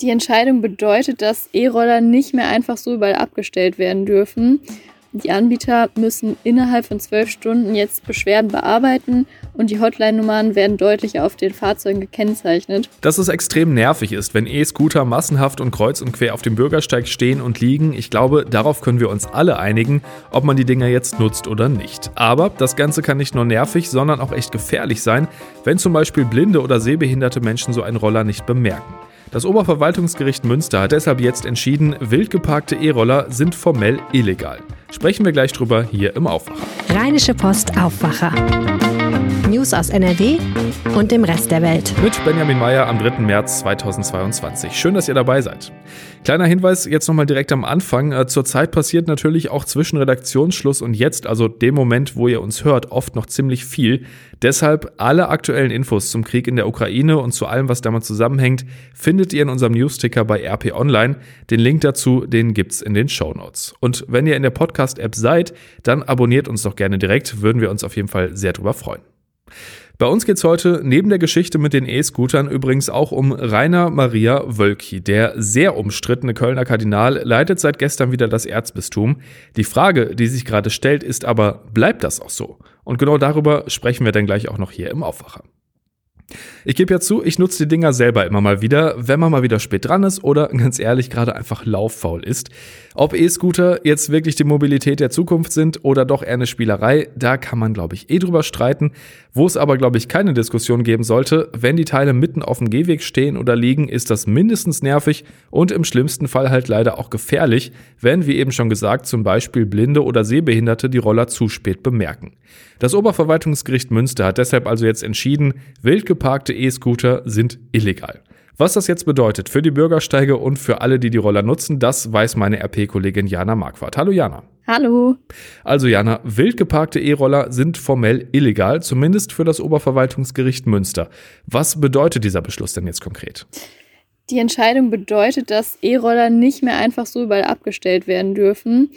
Die Entscheidung bedeutet, dass E-Roller nicht mehr einfach so überall abgestellt werden dürfen. Die Anbieter müssen innerhalb von zwölf Stunden jetzt Beschwerden bearbeiten und die Hotline-Nummern werden deutlich auf den Fahrzeugen gekennzeichnet. Dass es extrem nervig ist, wenn E-Scooter massenhaft und kreuz und quer auf dem Bürgersteig stehen und liegen, ich glaube, darauf können wir uns alle einigen, ob man die Dinger jetzt nutzt oder nicht. Aber das Ganze kann nicht nur nervig, sondern auch echt gefährlich sein, wenn zum Beispiel blinde oder sehbehinderte Menschen so einen Roller nicht bemerken. Das Oberverwaltungsgericht Münster hat deshalb jetzt entschieden, wild geparkte E-Roller sind formell illegal. Sprechen wir gleich drüber hier im Aufwacher. Rheinische Post Aufwacher. News aus NRW und dem Rest der Welt. Mit Benjamin Meyer am 3. März 2022. Schön, dass ihr dabei seid. Kleiner Hinweis jetzt nochmal direkt am Anfang. Äh, zurzeit passiert natürlich auch zwischen Redaktionsschluss und jetzt, also dem Moment, wo ihr uns hört, oft noch ziemlich viel. Deshalb alle aktuellen Infos zum Krieg in der Ukraine und zu allem, was damit zusammenhängt, findet ihr in unserem Newsticker bei RP Online. Den Link dazu, den gibt's in den Show Notes. Und wenn ihr in der Podcast-App seid, dann abonniert uns doch gerne direkt, würden wir uns auf jeden Fall sehr drüber freuen. Bei uns geht's heute neben der Geschichte mit den E-Scootern übrigens auch um Rainer Maria Wölki. Der sehr umstrittene Kölner Kardinal leitet seit gestern wieder das Erzbistum. Die Frage, die sich gerade stellt, ist aber, bleibt das auch so? Und genau darüber sprechen wir dann gleich auch noch hier im Aufwacher. Ich gebe ja zu, ich nutze die Dinger selber immer mal wieder, wenn man mal wieder spät dran ist oder ganz ehrlich gerade einfach lauffaul ist. Ob E-Scooter jetzt wirklich die Mobilität der Zukunft sind oder doch eher eine Spielerei, da kann man glaube ich eh drüber streiten. Wo es aber glaube ich keine Diskussion geben sollte, wenn die Teile mitten auf dem Gehweg stehen oder liegen, ist das mindestens nervig und im schlimmsten Fall halt leider auch gefährlich, wenn, wie eben schon gesagt, zum Beispiel Blinde oder Sehbehinderte die Roller zu spät bemerken. Das Oberverwaltungsgericht Münster hat deshalb also jetzt entschieden, wild geparkte E-Scooter sind illegal. Was das jetzt bedeutet für die Bürgersteige und für alle, die die Roller nutzen, das weiß meine RP-Kollegin Jana Marquardt. Hallo Jana. Hallo. Also Jana, wild geparkte E-Roller sind formell illegal, zumindest für das Oberverwaltungsgericht Münster. Was bedeutet dieser Beschluss denn jetzt konkret? Die Entscheidung bedeutet, dass E-Roller nicht mehr einfach so überall abgestellt werden dürfen.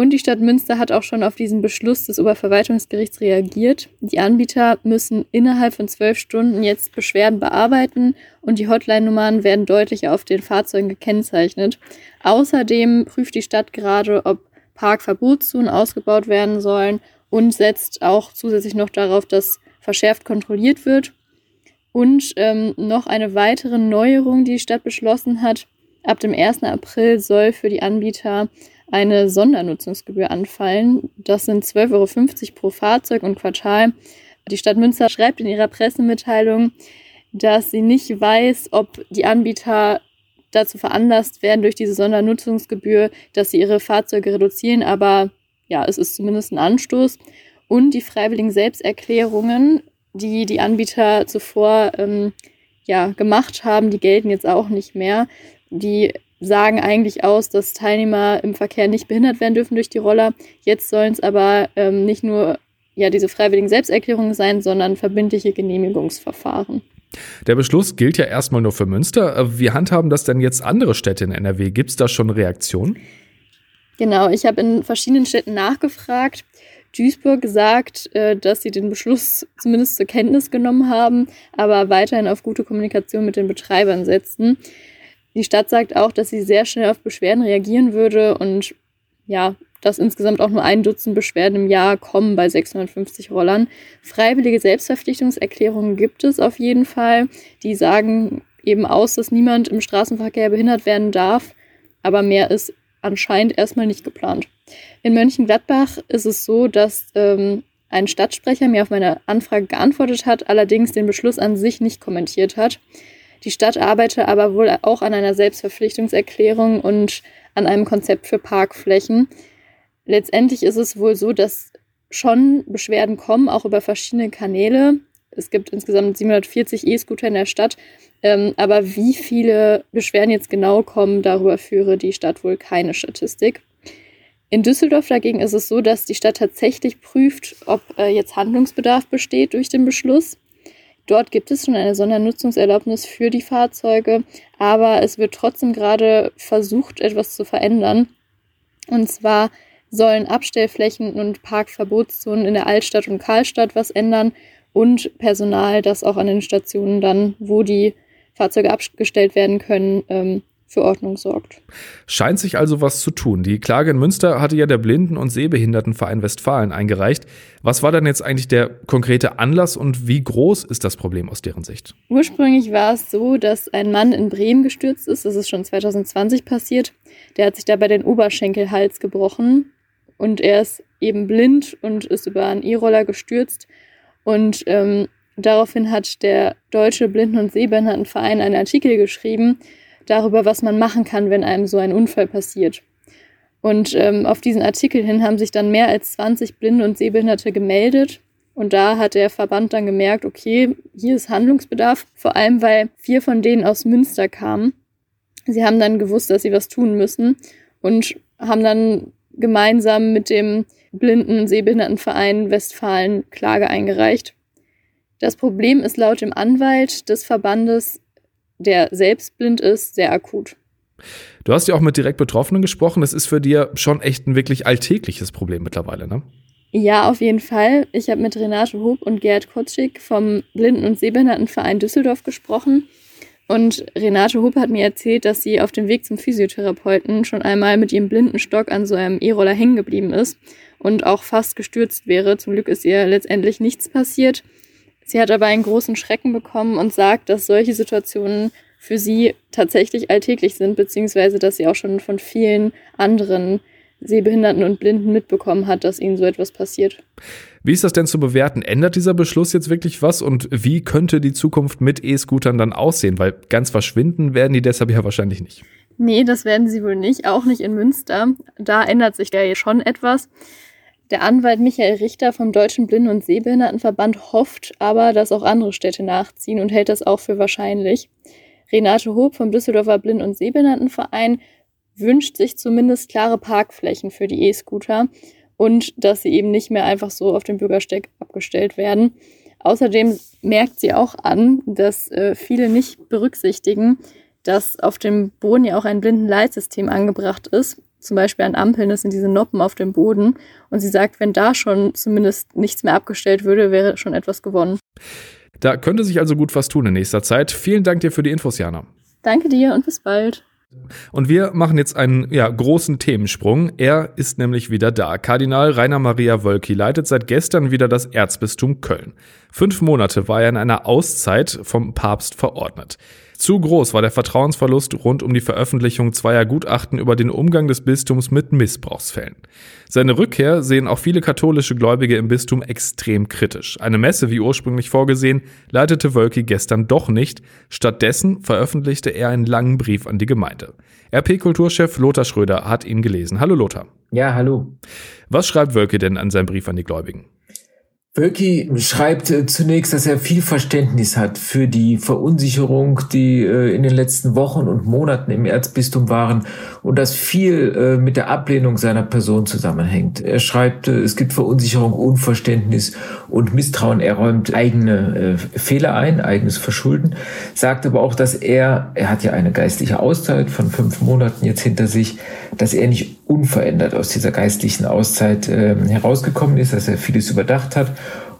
Und die Stadt Münster hat auch schon auf diesen Beschluss des Oberverwaltungsgerichts reagiert. Die Anbieter müssen innerhalb von zwölf Stunden jetzt Beschwerden bearbeiten und die Hotline-Nummern werden deutlich auf den Fahrzeugen gekennzeichnet. Außerdem prüft die Stadt gerade, ob Parkverbotszonen ausgebaut werden sollen und setzt auch zusätzlich noch darauf, dass verschärft kontrolliert wird. Und ähm, noch eine weitere Neuerung, die die Stadt beschlossen hat. Ab dem 1. April soll für die Anbieter eine Sondernutzungsgebühr anfallen. Das sind 12,50 Euro pro Fahrzeug und Quartal. Die Stadt Münster schreibt in ihrer Pressemitteilung, dass sie nicht weiß, ob die Anbieter dazu veranlasst werden durch diese Sondernutzungsgebühr, dass sie ihre Fahrzeuge reduzieren, aber ja, es ist zumindest ein Anstoß. Und die freiwilligen Selbsterklärungen, die die Anbieter zuvor ähm, ja, gemacht haben, die gelten jetzt auch nicht mehr. Die sagen eigentlich aus, dass Teilnehmer im Verkehr nicht behindert werden dürfen durch die Roller. Jetzt sollen es aber ähm, nicht nur ja, diese freiwilligen Selbsterklärungen sein, sondern verbindliche Genehmigungsverfahren. Der Beschluss gilt ja erstmal nur für Münster. Äh, wie handhaben das denn jetzt andere Städte in NRW? Gibt es da schon Reaktionen? Genau, ich habe in verschiedenen Städten nachgefragt. Duisburg sagt, äh, dass sie den Beschluss zumindest zur Kenntnis genommen haben, aber weiterhin auf gute Kommunikation mit den Betreibern setzen. Die Stadt sagt auch, dass sie sehr schnell auf Beschwerden reagieren würde und ja, dass insgesamt auch nur ein Dutzend Beschwerden im Jahr kommen bei 650 Rollern. Freiwillige Selbstverpflichtungserklärungen gibt es auf jeden Fall. Die sagen eben aus, dass niemand im Straßenverkehr behindert werden darf, aber mehr ist anscheinend erstmal nicht geplant. In Mönchengladbach ist es so, dass ähm, ein Stadtsprecher mir auf meine Anfrage geantwortet hat, allerdings den Beschluss an sich nicht kommentiert hat. Die Stadt arbeite aber wohl auch an einer Selbstverpflichtungserklärung und an einem Konzept für Parkflächen. Letztendlich ist es wohl so, dass schon Beschwerden kommen, auch über verschiedene Kanäle. Es gibt insgesamt 740 E-Scooter in der Stadt. Ähm, aber wie viele Beschwerden jetzt genau kommen, darüber führe die Stadt wohl keine Statistik. In Düsseldorf dagegen ist es so, dass die Stadt tatsächlich prüft, ob äh, jetzt Handlungsbedarf besteht durch den Beschluss. Dort gibt es schon eine Sondernutzungserlaubnis für die Fahrzeuge, aber es wird trotzdem gerade versucht, etwas zu verändern. Und zwar sollen Abstellflächen und Parkverbotszonen in der Altstadt und Karlstadt was ändern und Personal, das auch an den Stationen dann, wo die Fahrzeuge abgestellt werden können, ähm, für Ordnung sorgt. Scheint sich also was zu tun. Die Klage in Münster hatte ja der Blinden- und Sehbehindertenverein Westfalen eingereicht. Was war denn jetzt eigentlich der konkrete Anlass und wie groß ist das Problem aus deren Sicht? Ursprünglich war es so, dass ein Mann in Bremen gestürzt ist. Das ist schon 2020 passiert. Der hat sich dabei den Oberschenkelhals gebrochen und er ist eben blind und ist über einen E-Roller gestürzt. Und ähm, daraufhin hat der Deutsche Blinden- und Sehbehindertenverein einen Artikel geschrieben, darüber, was man machen kann, wenn einem so ein Unfall passiert. Und ähm, auf diesen Artikel hin haben sich dann mehr als 20 Blinde und Sehbehinderte gemeldet. Und da hat der Verband dann gemerkt, okay, hier ist Handlungsbedarf, vor allem weil vier von denen aus Münster kamen. Sie haben dann gewusst, dass sie was tun müssen und haben dann gemeinsam mit dem Blinden- und Sehbehindertenverein Westfalen Klage eingereicht. Das Problem ist laut dem Anwalt des Verbandes der selbst blind ist, sehr akut. Du hast ja auch mit direkt Betroffenen gesprochen. Das ist für dir schon echt ein wirklich alltägliches Problem mittlerweile, ne? Ja, auf jeden Fall. Ich habe mit Renate Hob und Gerd Kotschik vom Blinden- und Sehbehindertenverein Düsseldorf gesprochen. Und Renate Hob hat mir erzählt, dass sie auf dem Weg zum Physiotherapeuten schon einmal mit ihrem Blindenstock an so einem E-Roller hängen geblieben ist und auch fast gestürzt wäre. Zum Glück ist ihr letztendlich nichts passiert. Sie hat aber einen großen Schrecken bekommen und sagt, dass solche Situationen für sie tatsächlich alltäglich sind, beziehungsweise dass sie auch schon von vielen anderen Sehbehinderten und Blinden mitbekommen hat, dass ihnen so etwas passiert. Wie ist das denn zu bewerten? Ändert dieser Beschluss jetzt wirklich was und wie könnte die Zukunft mit E-Scootern dann aussehen? Weil ganz verschwinden werden die deshalb ja wahrscheinlich nicht. Nee, das werden sie wohl nicht, auch nicht in Münster. Da ändert sich ja schon etwas. Der Anwalt Michael Richter vom Deutschen Blinden- und Sehbehindertenverband hofft aber, dass auch andere Städte nachziehen und hält das auch für wahrscheinlich. Renate Hob vom Düsseldorfer Blinden- und Sehbehindertenverein wünscht sich zumindest klare Parkflächen für die E-Scooter und dass sie eben nicht mehr einfach so auf dem Bürgersteig abgestellt werden. Außerdem merkt sie auch an, dass äh, viele nicht berücksichtigen, dass auf dem Boden ja auch ein Blindenleitsystem angebracht ist zum Beispiel an Ampeln, das sind diese Noppen auf dem Boden. Und sie sagt, wenn da schon zumindest nichts mehr abgestellt würde, wäre schon etwas gewonnen. Da könnte sich also gut was tun in nächster Zeit. Vielen Dank dir für die Infos, Jana. Danke dir und bis bald. Und wir machen jetzt einen ja, großen Themensprung. Er ist nämlich wieder da. Kardinal Rainer Maria Wölki leitet seit gestern wieder das Erzbistum Köln. Fünf Monate war er in einer Auszeit vom Papst verordnet. Zu groß war der Vertrauensverlust rund um die Veröffentlichung zweier Gutachten über den Umgang des Bistums mit Missbrauchsfällen. Seine Rückkehr sehen auch viele katholische Gläubige im Bistum extrem kritisch. Eine Messe, wie ursprünglich vorgesehen, leitete Wölki gestern doch nicht. Stattdessen veröffentlichte er einen langen Brief an die Gemeinde. RP-Kulturchef Lothar Schröder hat ihn gelesen. Hallo Lothar. Ja, hallo. Was schreibt Wölki denn an seinem Brief an die Gläubigen? Wölki schreibt äh, zunächst, dass er viel Verständnis hat für die Verunsicherung, die äh, in den letzten Wochen und Monaten im Erzbistum waren und dass viel äh, mit der Ablehnung seiner Person zusammenhängt. Er schreibt, es gibt Verunsicherung, Unverständnis und Misstrauen. Er räumt eigene Fehler ein, eigenes Verschulden, sagt aber auch, dass er, er hat ja eine geistliche Auszeit von fünf Monaten jetzt hinter sich, dass er nicht unverändert aus dieser geistlichen Auszeit herausgekommen ist, dass er vieles überdacht hat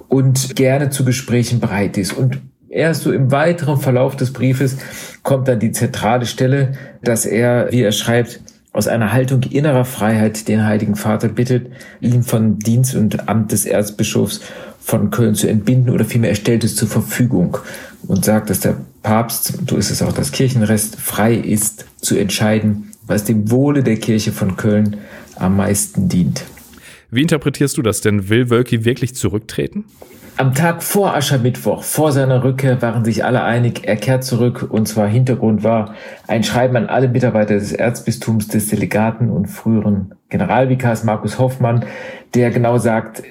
und gerne zu Gesprächen bereit ist. Und erst so im weiteren Verlauf des Briefes kommt dann die zentrale Stelle, dass er, wie er schreibt, aus einer Haltung innerer Freiheit den Heiligen Vater bittet, ihn von Dienst und Amt des Erzbischofs von Köln zu entbinden oder vielmehr er stellt es zur Verfügung und sagt, dass der Papst, so ist es auch das Kirchenrest, frei ist zu entscheiden, was dem Wohle der Kirche von Köln am meisten dient. Wie interpretierst du das denn? Will Wölki wirklich zurücktreten? Am Tag vor Aschermittwoch, vor seiner Rückkehr, waren sich alle einig, er kehrt zurück. Und zwar Hintergrund war ein Schreiben an alle Mitarbeiter des Erzbistums, des Delegaten und früheren Generalvikars Markus Hoffmann, der genau sagt,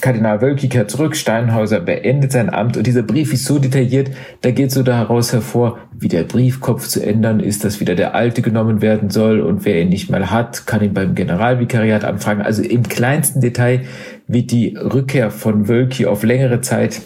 Kardinal Wölki kehrt zurück, Steinhauser beendet sein Amt und dieser Brief ist so detailliert, da geht so daraus hervor, wie der Briefkopf zu ändern ist, dass wieder der alte genommen werden soll und wer ihn nicht mal hat, kann ihn beim Generalvikariat anfragen. Also im kleinsten Detail wird die Rückkehr von Wölki auf längere Zeit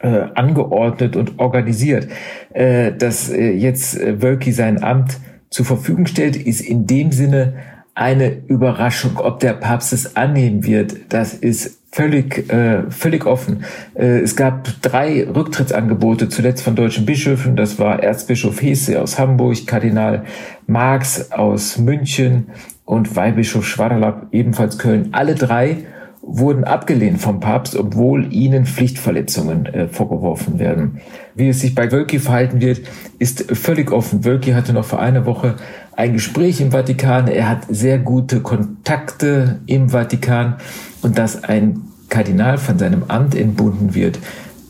äh, angeordnet und organisiert. Äh, dass äh, jetzt äh, Wölki sein Amt zur Verfügung stellt, ist in dem Sinne eine Überraschung. Ob der Papst es annehmen wird, das ist völlig, äh, völlig offen. Äh, es gab drei Rücktrittsangebote, zuletzt von deutschen Bischöfen. Das war Erzbischof Hesse aus Hamburg, Kardinal Marx aus München und Weihbischof Schwaderlapp ebenfalls Köln. Alle drei wurden abgelehnt vom Papst, obwohl ihnen Pflichtverletzungen äh, vorgeworfen werden. Wie es sich bei Wölki verhalten wird, ist völlig offen. Wölki hatte noch vor einer Woche ein Gespräch im Vatikan. Er hat sehr gute Kontakte im Vatikan und dass ein Kardinal von seinem Amt entbunden wird,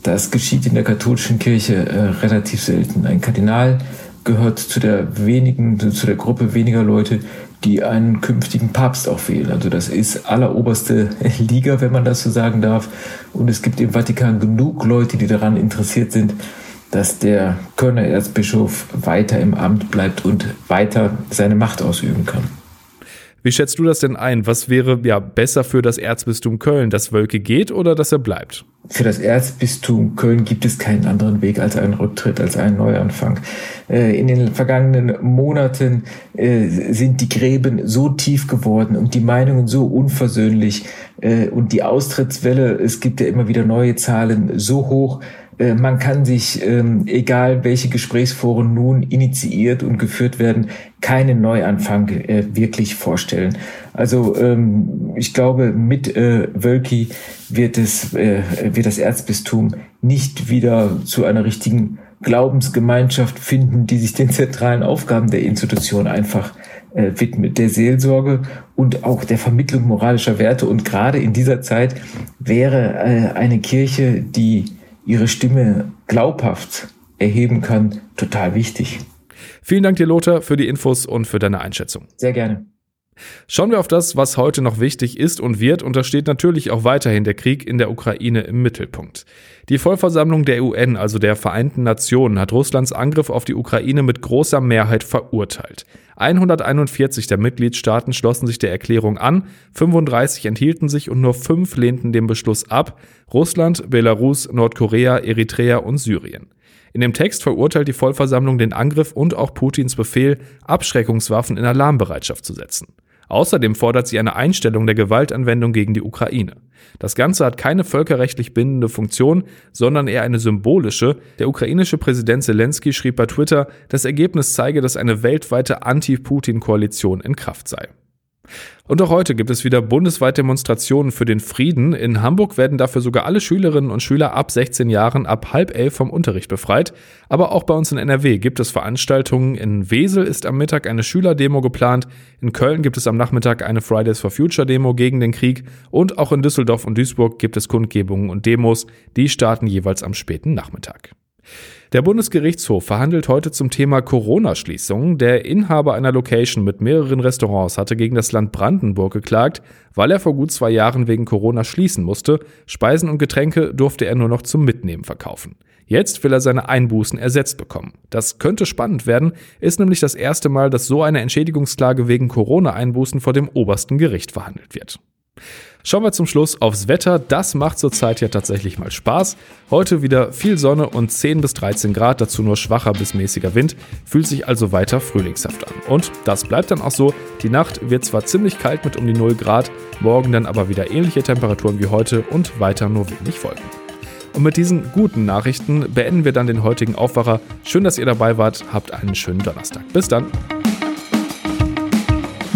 das geschieht in der katholischen Kirche äh, relativ selten. Ein Kardinal gehört zu der wenigen, zu der Gruppe weniger Leute, die einen künftigen Papst auch wählen. Also das ist alleroberste Liga, wenn man das so sagen darf. Und es gibt im Vatikan genug Leute, die daran interessiert sind, dass der Kölner Erzbischof weiter im Amt bleibt und weiter seine Macht ausüben kann. Wie schätzt du das denn ein? Was wäre ja besser für das Erzbistum Köln, dass Wölke geht oder dass er bleibt? Für das Erzbistum Köln gibt es keinen anderen Weg als einen Rücktritt, als einen Neuanfang. Äh, in den vergangenen Monaten äh, sind die Gräben so tief geworden und die Meinungen so unversöhnlich äh, und die Austrittswelle, es gibt ja immer wieder neue Zahlen, so hoch, man kann sich, ähm, egal welche Gesprächsforen nun initiiert und geführt werden, keinen Neuanfang äh, wirklich vorstellen. Also ähm, ich glaube, mit äh, Wölki wird es äh, wird das Erzbistum nicht wieder zu einer richtigen Glaubensgemeinschaft finden, die sich den zentralen Aufgaben der Institution einfach äh, widmet, der Seelsorge und auch der Vermittlung moralischer Werte. Und gerade in dieser Zeit wäre äh, eine Kirche, die ihre Stimme glaubhaft erheben kann, total wichtig. Vielen Dank dir, Lothar, für die Infos und für deine Einschätzung. Sehr gerne. Schauen wir auf das, was heute noch wichtig ist und wird, und da steht natürlich auch weiterhin der Krieg in der Ukraine im Mittelpunkt. Die Vollversammlung der UN, also der Vereinten Nationen, hat Russlands Angriff auf die Ukraine mit großer Mehrheit verurteilt. 141 der Mitgliedstaaten schlossen sich der Erklärung an, 35 enthielten sich und nur fünf lehnten den Beschluss ab, Russland, Belarus, Nordkorea, Eritrea und Syrien. In dem Text verurteilt die Vollversammlung den Angriff und auch Putins Befehl, Abschreckungswaffen in Alarmbereitschaft zu setzen. Außerdem fordert sie eine Einstellung der Gewaltanwendung gegen die Ukraine. Das Ganze hat keine völkerrechtlich bindende Funktion, sondern eher eine symbolische. Der ukrainische Präsident Zelensky schrieb bei Twitter, das Ergebnis zeige, dass eine weltweite Anti-Putin-Koalition in Kraft sei. Und auch heute gibt es wieder bundesweit Demonstrationen für den Frieden. In Hamburg werden dafür sogar alle Schülerinnen und Schüler ab 16 Jahren ab halb elf vom Unterricht befreit. Aber auch bei uns in NRW gibt es Veranstaltungen. In Wesel ist am Mittag eine Schülerdemo geplant. In Köln gibt es am Nachmittag eine Fridays for Future Demo gegen den Krieg. Und auch in Düsseldorf und Duisburg gibt es Kundgebungen und Demos. Die starten jeweils am späten Nachmittag. Der Bundesgerichtshof verhandelt heute zum Thema Corona-Schließungen. Der Inhaber einer Location mit mehreren Restaurants hatte gegen das Land Brandenburg geklagt, weil er vor gut zwei Jahren wegen Corona schließen musste. Speisen und Getränke durfte er nur noch zum Mitnehmen verkaufen. Jetzt will er seine Einbußen ersetzt bekommen. Das könnte spannend werden, ist nämlich das erste Mal, dass so eine Entschädigungsklage wegen Corona-Einbußen vor dem obersten Gericht verhandelt wird. Schauen wir zum Schluss aufs Wetter. Das macht zurzeit ja tatsächlich mal Spaß. Heute wieder viel Sonne und 10 bis 13 Grad, dazu nur schwacher bis mäßiger Wind. Fühlt sich also weiter frühlingshaft an. Und das bleibt dann auch so. Die Nacht wird zwar ziemlich kalt mit um die 0 Grad, morgen dann aber wieder ähnliche Temperaturen wie heute und weiter nur wenig Wolken. Und mit diesen guten Nachrichten beenden wir dann den heutigen Aufwacher. Schön, dass ihr dabei wart. Habt einen schönen Donnerstag. Bis dann.